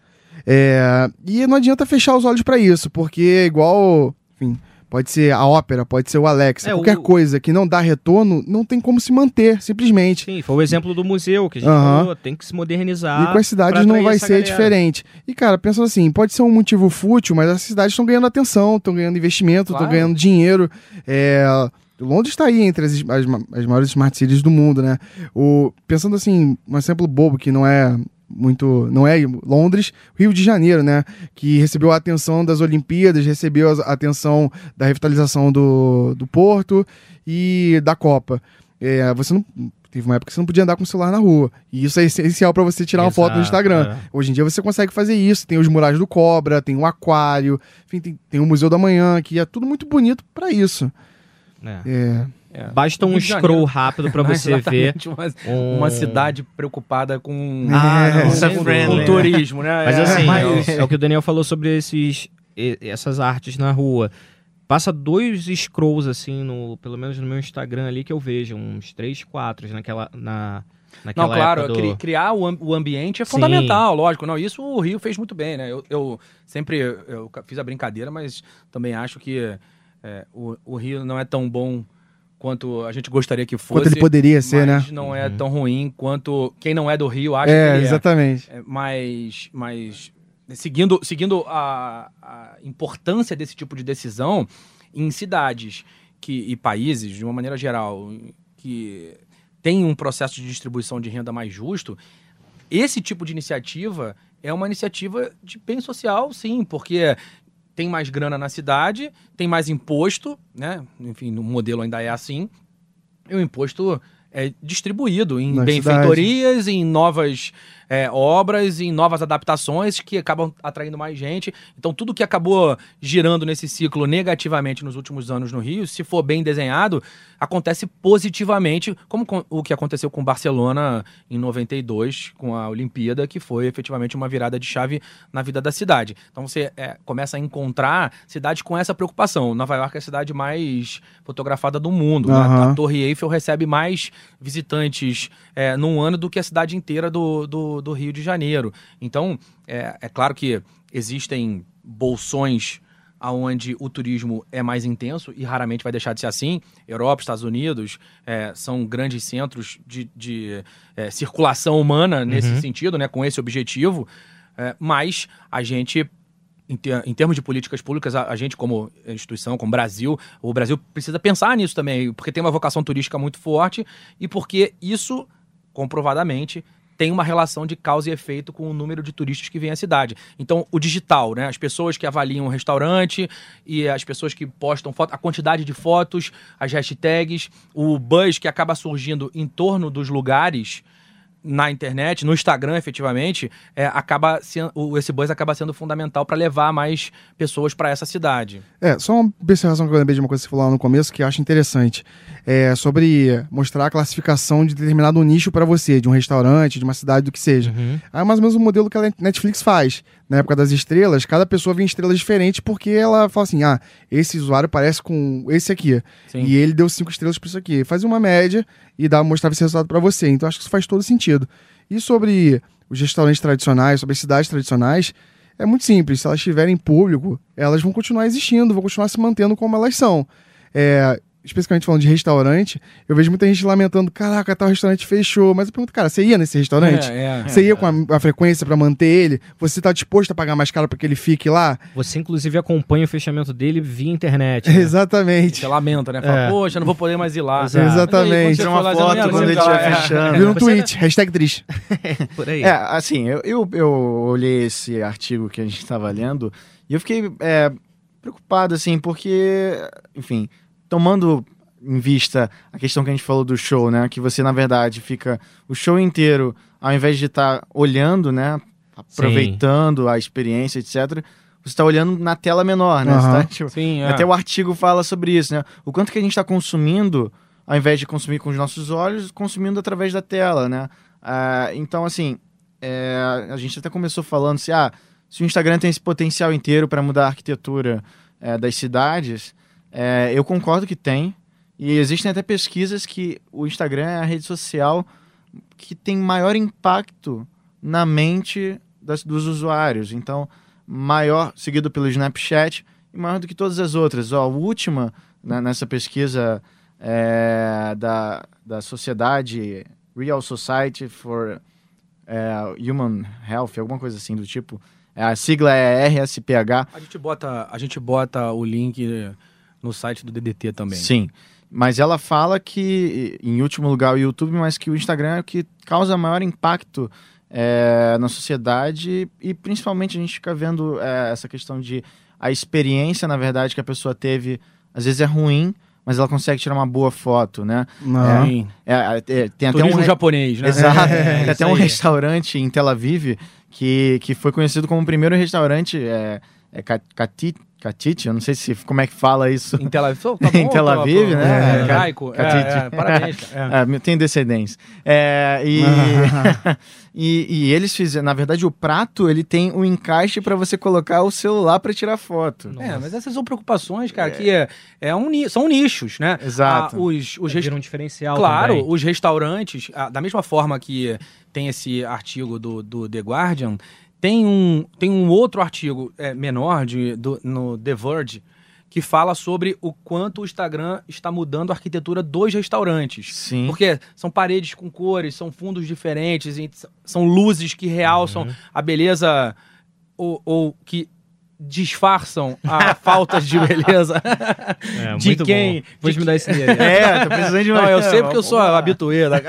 É, e não adianta fechar os olhos pra isso, porque igual, enfim, pode ser a Opera, pode ser o Alexa. É, Qualquer o- coisa que não dá retorno, não tem como se manter, simplesmente. Sim, foi o exemplo do museu que a gente falou, tem que se modernizar. E com as cidades não vai ser galera. diferente. E, cara, pensando assim, pode ser um motivo fútil, mas as cidades estão ganhando atenção, estão ganhando investimento, estão Claro. ganhando dinheiro. É, Londres está aí entre as, as, as maiores smart cities do mundo, né? O, pensando assim, um exemplo bobo que não é muito. Não é Londres, Rio de Janeiro, né? Que recebeu a atenção das Olimpíadas, recebeu a atenção da revitalização do, do Porto e da Copa. É, você não. Teve uma época que você não podia andar com o celular na rua. E isso é essencial para você tirar uma foto no Exato, Instagram. é. Hoje em dia você consegue fazer isso. Tem os murais do Cobra, tem o Aquário, enfim, tem, tem o Museu da Manhã, que é tudo muito bonito para isso. É. É, Basta um scroll rápido pra você ver. Uma, um- uma cidade preocupada com, Ah, com- com- friendly, com né? turismo, né? Mas É, assim, mas- é, o, é o que o Daniel falou sobre esses, essas artes na rua. Passa dois scrolls, assim, no, pelo menos no meu Instagram ali, que eu vejo, uns três, quatro, naquela, na, naquela Não, claro, do... cri- criar o, am- o ambiente é Sim. fundamental, lógico. Não, isso o Rio fez muito bem, né? Eu, eu sempre eu fiz a brincadeira, mas também acho que é, o, o Rio não é tão bom quanto a gente gostaria que fosse. Quanto ele poderia ser, né? não é tão ruim quanto quem não é do Rio acha É, que ele é. exatamente. É, mas, mas seguindo, seguindo a, a importância desse tipo de decisão em cidades que, e países, de uma maneira geral, que tem um processo de distribuição de renda mais justo, esse tipo de iniciativa é uma iniciativa de bem social, sim, porque tem mais grana na cidade, tem mais imposto, né? Enfim, no modelo ainda é assim. E o imposto é distribuído em Na benfeitorias, em novas é, obras, em novas adaptações que acabam atraindo mais gente. Então, tudo que acabou girando nesse ciclo negativamente nos últimos anos no Rio, se for bem desenhado, acontece positivamente, como com- o que aconteceu com Barcelona em 92, com a Olimpíada, que foi efetivamente uma virada de chave na vida da cidade. Então, você é, começa a encontrar cidades com essa preocupação. Nova York é a cidade mais fotografada do mundo. né? Aham. A Torre Eiffel recebe mais visitantes é, num ano do que a cidade inteira do, do, do Rio de Janeiro. Então, é, é claro que existem bolsões aonde o turismo é mais intenso e raramente vai deixar de ser assim. Europa, Estados Unidos é, são grandes centros de, de, é, circulação humana nesse Uhum. sentido, né, com esse objetivo. É, mas a gente em, ter- em termos de políticas públicas, a, a gente, como instituição, como Brasil, o Brasil precisa pensar nisso também, porque tem uma vocação turística muito forte e porque isso, comprovadamente, tem uma relação de causa e efeito com o número de turistas que vem à cidade. Então, o digital, né? As pessoas que avaliam o restaurante e as pessoas que postam foto, a quantidade de fotos, as hashtags, o buzz que acaba surgindo em torno dos lugares na internet, no Instagram, efetivamente, é, acaba sendo, o- esse buzz acaba sendo fundamental para levar mais pessoas para essa cidade. É, só uma observação que eu lembrei de uma coisa que você falou lá no começo que eu acho interessante. É sobre mostrar a classificação de determinado nicho para você, de um restaurante, de uma cidade, do que seja. Uhum. É mais ou menos o modelo que a Netflix faz. Na época das estrelas, cada pessoa vê estrelas diferentes porque ela fala assim: ah, esse usuário parece com esse aqui. Sim. E ele deu cinco estrelas para isso aqui. Faz uma média e dá, mostrava esse resultado para você. Então acho que isso faz todo sentido. E sobre os restaurantes tradicionais, sobre as cidades tradicionais, é muito simples. Se elas tiverem público, elas vão continuar existindo, vão continuar se mantendo como elas são. É, especificamente falando de restaurante, eu vejo muita gente lamentando: caraca, tal restaurante fechou. Mas eu pergunto, cara, você ia nesse restaurante? É, é. Você ia com a, a frequência pra manter ele? Você tá disposto a pagar mais caro pra que ele fique lá? Você, inclusive, acompanha o fechamento dele via internet. né? Exatamente. Você lamenta, né? Fala, É. poxa, não vou poder mais ir lá. Exato. Exatamente. Tira uma foto quando ele estiver fechando. Vira um tweet, hashtag triste. Por aí. É, assim, eu, eu, eu olhei esse artigo que a gente estava lendo e eu fiquei é, preocupado, assim, porque, enfim, tomando em vista a questão que a gente falou do show, né? Que você, na verdade, fica o show inteiro, ao invés de estar olhando, né? Aproveitando a experiência, etc., você está olhando na tela menor, né? Aham. tá, tipo, Sim, é. até o artigo fala sobre isso, né? O quanto que a gente está consumindo, ao invés de consumir com os nossos olhos, consumindo através da tela, né? Ah, então, assim, é, a gente até começou falando se, ah, se o Instagram tem esse potencial inteiro para mudar a arquitetura é, das cidades, é, eu concordo que tem. E existem até pesquisas que o Instagram é a rede social que tem maior impacto na mente das- dos usuários. Então, maior, seguido pelo Snapchat e maior do que todas as outras. Ó, a última, né, nessa pesquisa é, da, da sociedade Real Society for é, Human Health, alguma coisa assim do tipo. É, a sigla é RSPH. A gente bota, a gente bota o link no site do DDT também. Sim. Mas ela fala que, em último lugar, o YouTube, mas que o Instagram é o que causa maior impacto é, na sociedade e principalmente a gente fica vendo é, essa questão de a experiência, na verdade, que a pessoa teve, às vezes é ruim, mas ela consegue tirar uma boa foto, né? Não. É, é, é, tem até Turismo um japonês, né? Exato. É, tem até um aí. restaurante em Tel Aviv que, que foi conhecido como o primeiro restaurante é, é Katiti, eu não sei se como é que fala isso. Em Tel Aviv, tá bom, em Tel Aviv, né? É, Jaico. É, Katiti. é, parabéns, cara. É. É, tem descendência. É, e, e, e eles fizeram, na verdade, o prato ele tem um encaixe para você colocar o celular para tirar foto. É, mas essas são preocupações, cara, que é, é um, são nichos, né? Exato. Ah, os, os É, rest- um diferencial Claro, também. os restaurantes, ah, da mesma forma que tem esse artigo do, do The Guardian, tem um, tem um outro artigo é, menor de, do- no The Verge que fala sobre o quanto o Instagram está mudando a arquitetura dos restaurantes. Sim. Porque são paredes com cores, são fundos diferentes, são luzes que realçam Uhum. a beleza ou, ou que disfarçam a falta de beleza É, de muito quem. bom. Vou de me dar esse dinheiro. É, tô precisando de uma. Não, eu sei porque eu sou habituê. da-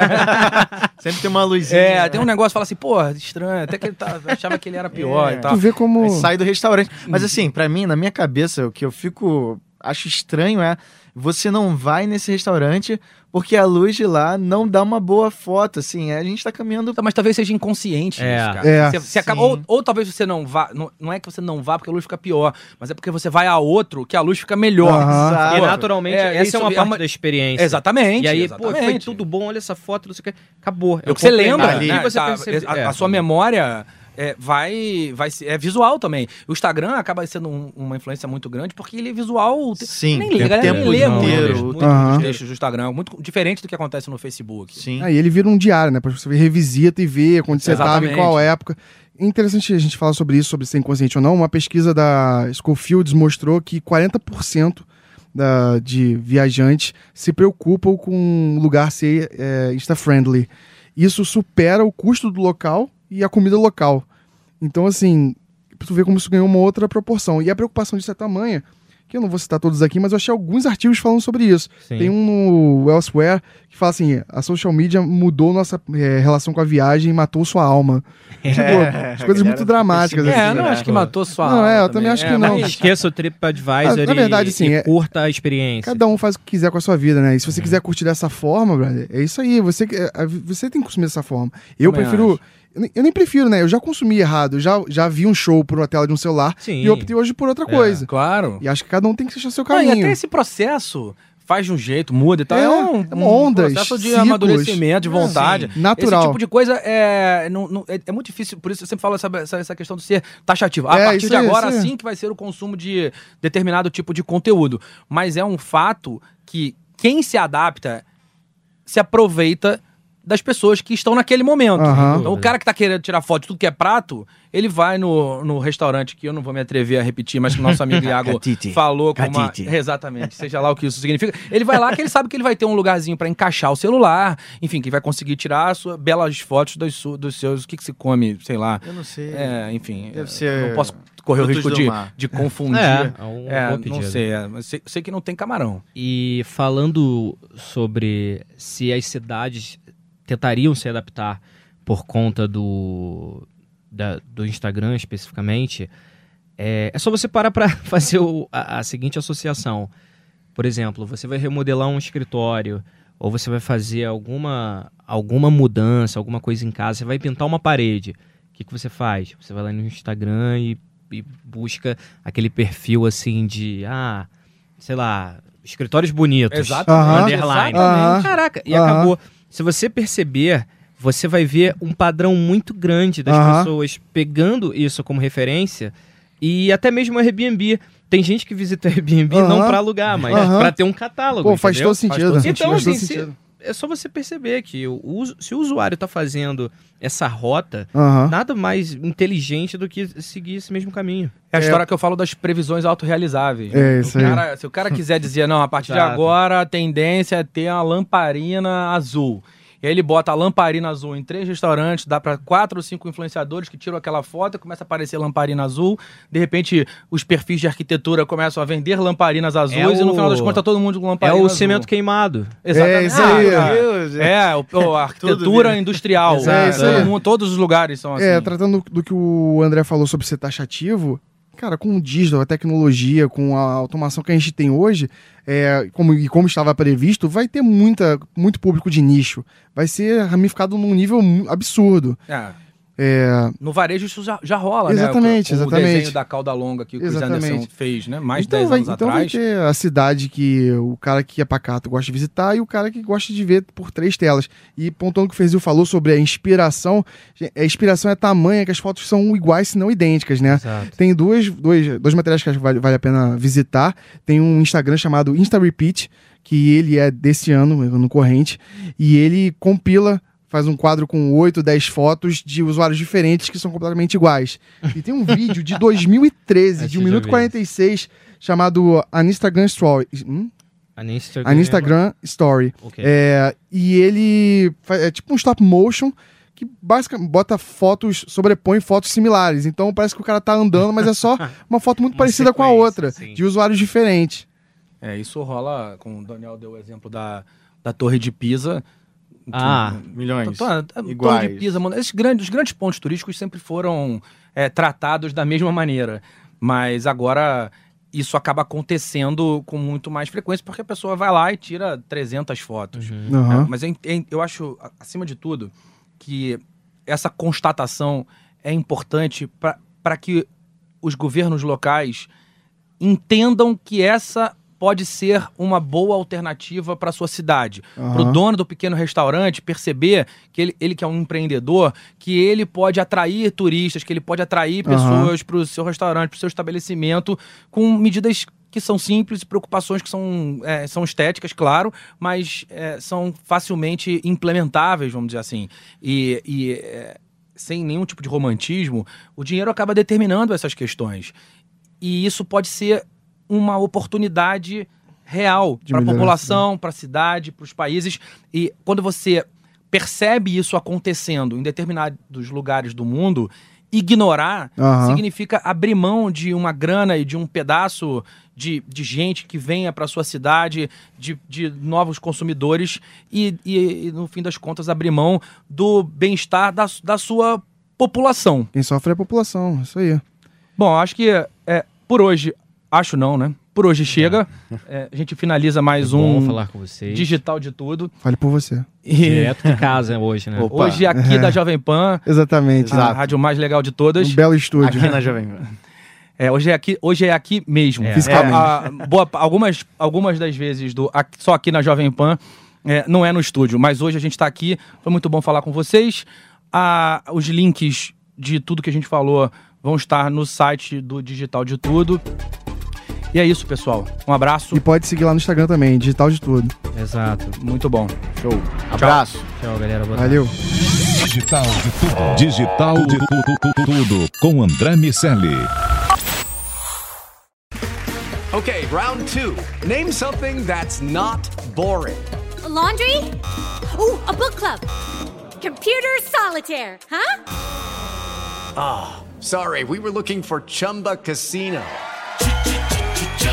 Sempre tem uma luzinha. É, tem um negócio que fala assim, pô, estranho. Até que ele tá, achava que ele era pior É. e tal. Tu vê como. Aí sai do restaurante. Mas assim, pra mim, na minha cabeça, o que eu fico. Acho estranho é você não vai nesse restaurante porque a luz de lá não dá uma boa foto, assim. A gente tá caminhando. Mas talvez seja inconsciente É. isso, cara. É. Você, você acaba, ou, ou talvez você não vá. Não, não é que você não vá porque a luz fica pior, mas é porque você vai a outro que a luz fica melhor. E naturalmente, é, essa isso é uma é parte uma- da experiência. Exatamente. E aí, pô, foi exatamente. tudo bom, olha essa foto, não sei o que. Acabou. É o que você lembra, Ali né? você Tá, percebe- a, é. a sua memória é, vai, vai ser, é visual também. O Instagram acaba sendo um- uma influência muito grande porque ele é visual. Sim, nem tem lê, a galera tempo nem lê muito, inteiro. muito, Aham. os textos do Instagram, é muito diferente do que acontece no Facebook. Sim. Aí ele vira um diário, né? Pra você revisita e ver quando você tava, em qual época. É interessante a gente falar sobre isso, sobre ser inconsciente ou não. Uma pesquisa da Schofields mostrou que 40% da, de viajantes se preocupam com um lugar ser é, Insta-friendly. Isso supera o custo do local e a comida local. Então, assim, pra tu ver como isso ganhou uma outra proporção. E a preocupação disso é tamanha, que eu não vou citar todos aqui, mas eu achei alguns artigos falando sobre isso. Sim. Tem um no Elsewhere que fala assim: a social media mudou nossa é, relação com a viagem e matou sua alma. Tipo, É, as coisas muito dramáticas. fica É, assim, não acho que matou sua Não, alma é, eu também. também acho que É, não. Esqueça o TripAdvisor Ah, na verdade, e, sim, e é- curta a experiência. Cada um faz o que quiser com a sua vida, né? E se você Uhum. quiser curtir dessa forma, brother, é isso aí. Você, que- é, você tem que consumir dessa forma. Eu Também prefiro. acho. Eu nem, eu prefiro, né? Eu já consumi errado. Eu já, já vi um show por uma tela de um celular Sim. e optei hoje por outra coisa. Claro. E acho que cada um tem que achar seu Não, e caminho. até esse processo faz de um jeito, muda e tal. É, É, um, é uma onda, processo de ciclos. amadurecimento, de vontade. Sim, natural. Esse tipo de coisa é, não, não- é, é muito difícil, por isso eu sempre falo essa, essa, essa questão de ser taxativo. A É, partir de agora, aí. assim que vai ser o consumo de determinado tipo de conteúdo. Mas é um fato que quem se adapta se aproveita das pessoas que estão naquele momento. Aham. Então, o cara que tá querendo tirar foto de tudo que é prato, ele vai no, no restaurante que eu não vou me atrever a repetir, mas que o nosso amigo Iago falou com uma. Exatamente, seja lá o que isso significa. Ele vai lá que ele sabe que ele vai ter um lugarzinho pra encaixar o celular, enfim, que vai conseguir tirar as suas belas fotos dos, dos seus. O que, que se come, sei lá. Eu não sei. É, enfim. Deve eu ser Não posso correr o risco de, de confundir. É, é um É, não sei, é, mas sei, sei que não tem camarão. E falando sobre se as cidades tentariam se adaptar por conta do, da- do Instagram especificamente, é, é só você parar para fazer o- a, a seguinte associação. Por exemplo, você vai remodelar um escritório, ou você vai fazer alguma, alguma mudança, alguma coisa em casa, você vai pintar uma parede. O que, que você faz? Você vai lá no Instagram e, e busca aquele perfil assim de, ah, sei lá, escritórios bonitos. Aham. Underline. Caraca, e acabou. Se você perceber, você vai ver um padrão muito grande das pessoas pegando isso como referência e até mesmo Airbnb. Tem gente que visita o Airbnb não pra alugar, mas pra ter um catálogo. Pô, faz todo sentido. todo Então, Faz todo assim, se- sentido. É só você perceber que o, se o usuário está fazendo essa rota, Aham. nada mais inteligente do que seguir esse mesmo caminho. É a história que eu falo das previsões autorrealizáveis. É, O isso aí. cara- se o cara quiser dizer, não, a partir de Exato. agora a tendência é ter uma lamparina azul. E aí ele bota a lamparina azul em três restaurantes, dá pra quatro ou cinco influenciadores que tiram aquela foto, começa a aparecer lamparina azul. De repente, os perfis de arquitetura começam a vender lamparinas azuis e no o- final das contas tá todo mundo com É lamparina o azul. cemento queimado. Exatamente. É, isso aí. Ah, Deus, É, o, o- a arquitetura industrial. Exato. É, isso Todo aí. mundo- todos os lugares são assim. É, tratando do que o André falou sobre ser taxativo, cara, com o digital, a tecnologia, com a automação que a gente tem hoje, é, como, e como estava previsto, vai ter muita, muito público de nicho. Vai ser ramificado num nível absurdo. É. É, No varejo isso já, já rola, Exatamente, né? Com- com exatamente. O desenho da cauda longa que o Chris Exatamente. Anderson fez, né? Mais de então 10 vai, anos então vai atrás. ter a cidade que o cara que é pacato gosta de visitar e o cara que gosta de ver por três telas. E pontuando o que o Fezil falou sobre a inspiração, a inspiração é tamanha que as fotos são iguais, se não idênticas, né? Exato. Tem duas, dois, dois materiais que acho que vale, vale a pena visitar. Tem um Instagram chamado InstaRepeat, que ele é desse ano, no corrente, e ele compila, faz um quadro com 8, 10 fotos de usuários diferentes que são completamente iguais. E tem um vídeo de 2013, de 1 Esse eu já minuto vi. 46, chamado An Instagram Story. Hum? A Instagram. An Instagram Story. Ok. É, e ele é tipo um stop motion que basicamente bota fotos, sobrepõe fotos similares. Então parece que o cara tá andando, mas é só uma foto muito Uma parecida com a outra, sim. de usuários diferentes. É, isso rola, como o Daniel deu o exemplo da, da Torre de Pisa. Ah, Milhões. Tô- tô- a Torre Iguais. de Pisa, mano, esses grandes, os grandes pontos turísticos sempre foram é, tratados da mesma maneira. Mas agora isso acaba acontecendo com muito mais frequência, porque a pessoa vai lá e tira 300 fotos. Aham. É, mas eu, en- eu acho, acima de tudo, que essa constatação é importante para que os governos locais entendam que essa pode ser uma boa alternativa para sua cidade. Aham. Para o dono do pequeno restaurante perceber que ele, ele que é um empreendedor, que ele pode atrair turistas, que ele pode atrair pessoas para o seu restaurante, para o seu estabelecimento, com medidas que são simples, preocupações que são, é, são estéticas, claro, mas é, são facilmente implementáveis, vamos dizer assim. E, e, é, sem nenhum tipo de romantismo, o dinheiro acaba determinando essas questões. E isso pode ser uma oportunidade real para a população, para a cidade, para os países. E quando você percebe isso acontecendo em determinados lugares do mundo, ignorar Aham. significa abrir mão de uma grana e de um pedaço de, de gente que venha para sua cidade, de, de novos consumidores e, e, e, no fim das contas, abrir mão do bem-estar da, da sua população. Quem sofre é a população, isso aí. Bom, acho que é, por hoje, acho não, né? Por hoje chega. É, a gente finaliza mais É bom um falar com vocês. Digital de Tudo. Fale por você. E Direto de casa hoje, né? Opa. hoje aqui da Jovem Pan, Exatamente. a rádio mais legal de todas. Um belo estúdio. Aqui na Jovem Pan. É, hoje é aqui, hoje é aqui mesmo. É. Fisicamente. a- boa, algumas, algumas das vezes do aqui- só aqui na Jovem Pan é, não é no estúdio, mas hoje a gente está aqui. Foi muito bom falar com vocês. Ah, os links de tudo que a gente falou vão estar no site do Digital de Tudo. E é isso, pessoal. Um abraço. E pode seguir lá no Instagram também, digital de tudo. Exato. Muito bom. Show. Abraço. Tchau, galera. Boa tarde. Valeu. Digital de tudo. Digital de tudo, tudo com André Miceli. Okay, round two. Name something that's not boring. A laundry? Ooh, a book club. Computer solitaire, huh? Sorry, we were looking for Chumba Casino.